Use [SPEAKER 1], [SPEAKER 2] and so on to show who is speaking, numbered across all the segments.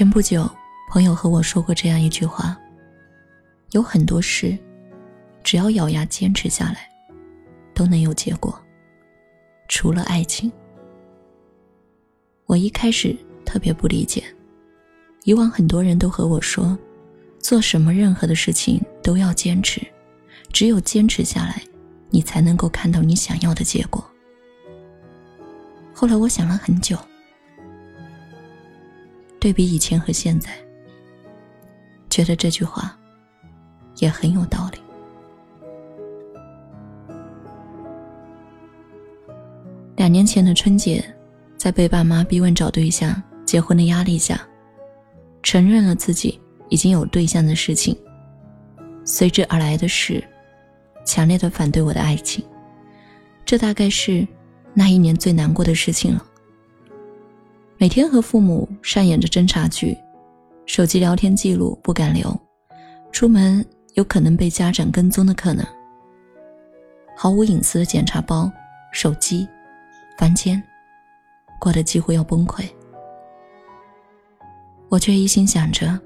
[SPEAKER 1] 前不久，朋友和我说过这样一句话：有很多事，只要咬牙坚持下来，都能有结果，除了爱情。我一开始特别不理解，以往很多人都和我说，做什么任何的事情都要坚持，只有坚持下来，你才能够看到你想要的结果。后来我想了很久。对比以前和现在，觉得这句话也很有道理。两年前的春节，在被爸妈逼问找对象、结婚的压力下，承认了自己已经有对象的事情，随之而来的是强烈的反对我的爱情。这大概是那一年最难过的事情了。每天和父母上演着侦查剧，手机聊天记录不敢留，出门有可能被家长跟踪的可能。毫无隐私的检查包、手机、房间，过得几乎要崩溃。我却一心想着，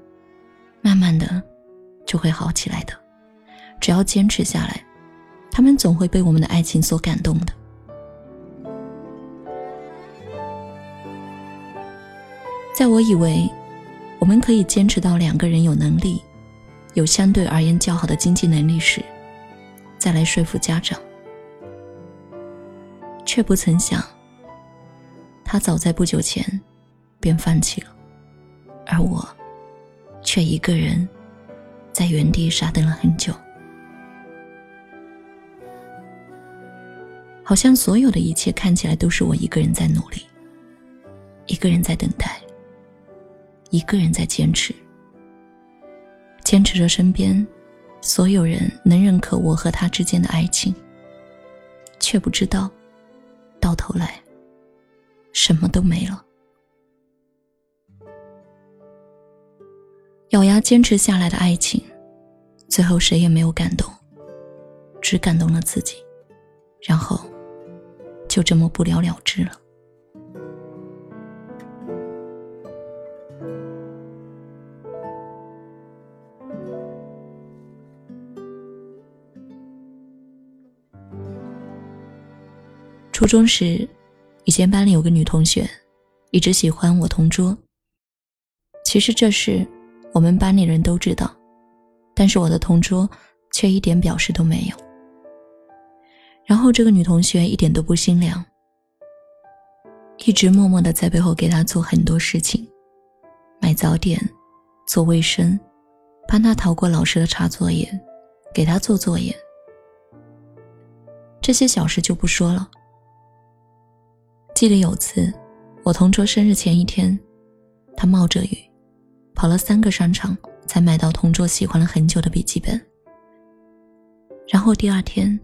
[SPEAKER 1] 慢慢的就会好起来的，只要坚持下来，他们总会被我们的爱情所感动的。在我以为我们可以坚持到两个人有能力、有相对而言较好的经济能力时，再来说服家长，却不曾想，他早在不久前便放弃了，而我却一个人在原地傻等了很久，好像所有的一切看起来都是我一个人在努力，一个人在等待。一个人在坚持，坚持着身边所有人能认可我和他之间的爱情，却不知道，到头来什么都没了。咬牙坚持下来的爱情，最后谁也没有感动，只感动了自己，然后就这么不了了之了。初中时，以前班里有个女同学，一直喜欢我同桌。其实这事我们班里人都知道，但是我的同桌却一点表示都没有。然后这个女同学一点都不心凉，一直默默的在背后给他做很多事情，买早点，做卫生，帮他逃过老师的查作业，给他做作业。这些小事就不说了。记得有次，我同桌生日前一天，他冒着雨，跑了三个商场才买到同桌喜欢了很久的笔记本。然后第二天，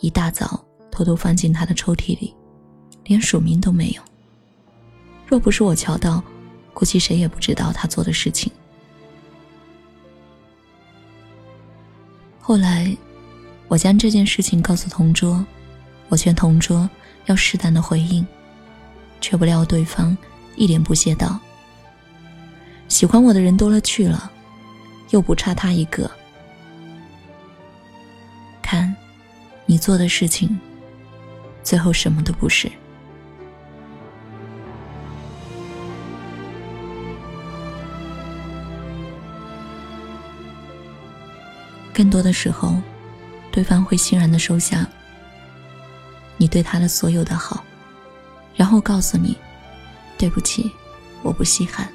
[SPEAKER 1] 一大早偷偷放进他的抽屉里，连署名都没有。若不是我瞧到，估计谁也不知道他做的事情。后来，我将这件事情告诉同桌，我劝同桌要适当的回应。却不料对方一脸不屑道：“喜欢我的人多了去了，又不差他一个。看，你做的事情，最后什么都不是。更多的时候，对方会欣然的收下你对他的所有的好。”然后告诉你，对不起，我不稀罕。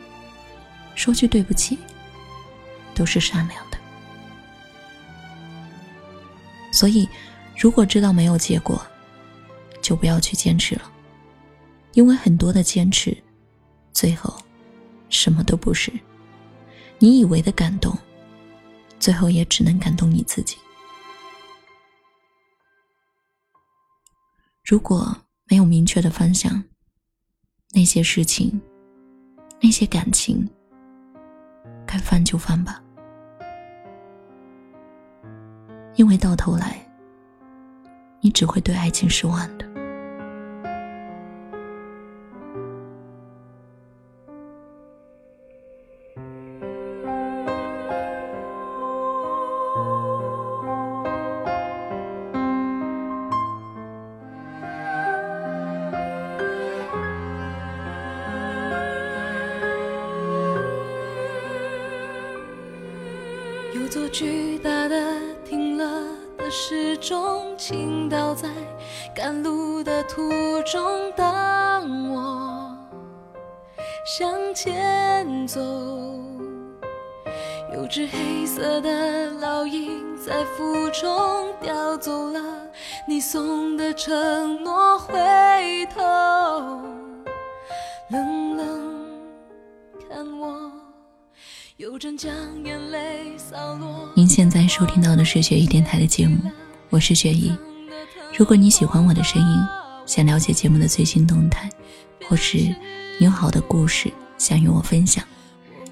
[SPEAKER 1] 说句对不起，都是善良的。所以，如果知道没有结果，就不要去坚持了，因为很多的坚持，最后什么都不是。你以为的感动，最后也只能感动你自己。如果。没有明确的方向，那些事情，那些感情，该放就放吧，因为到头来，你只会对爱情失望的。
[SPEAKER 2] 有座巨大的停了的时钟，倾倒在赶路的途中。当我向前走，有只黑色的老鹰在腹中叼走了你送的承诺。回头，冷冷看我。
[SPEAKER 1] 您现在收听到的是雪姨电台的节目，我是雪姨。如果你喜欢我的声音，想了解节目的最新动态，或是你有好的故事想与我分享，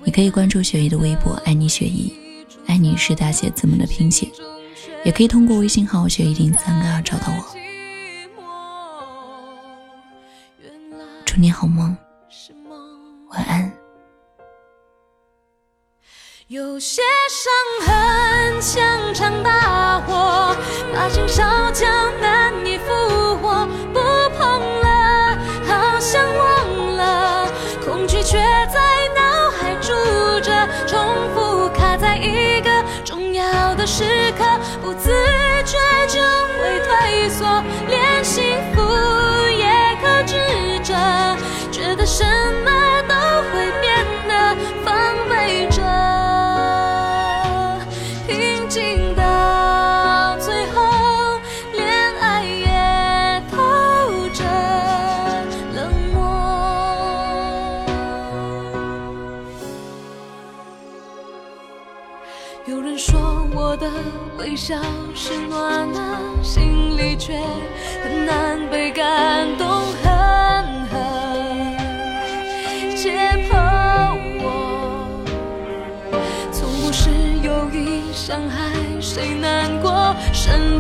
[SPEAKER 1] 你可以关注雪姨的微博“爱你雪姨”，爱你是大写字母的拼写，也可以通过微信号“雪姨零三个二”找到我。祝你好梦，晚安。
[SPEAKER 2] 有些伤痕像场大火，把心烧焦，难以复活。不碰了，好像忘了，恐惧却在脑海住着，重复卡在一个重要的时刻，不自觉就会退缩，连幸福也克制着，觉得什么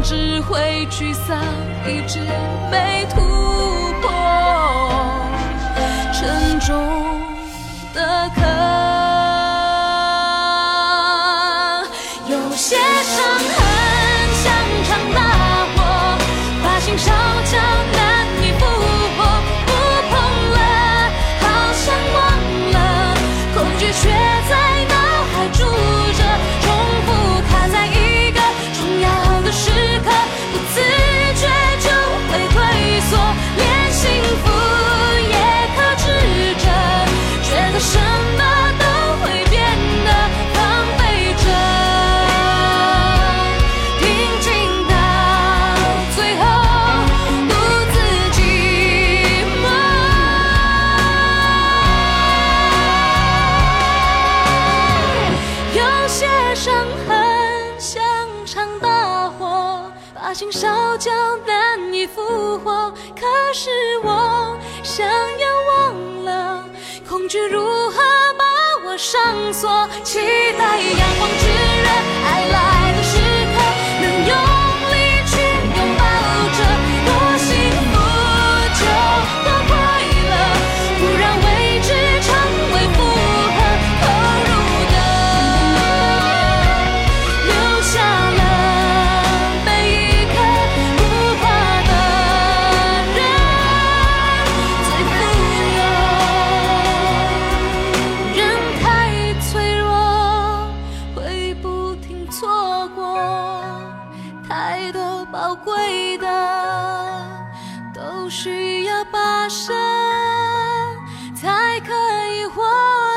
[SPEAKER 2] 只会沮丧，一直没突破。沉重恐惧如何把我上锁？期待阳光炙热，爱来宝贵的都需要跋涉才可以活。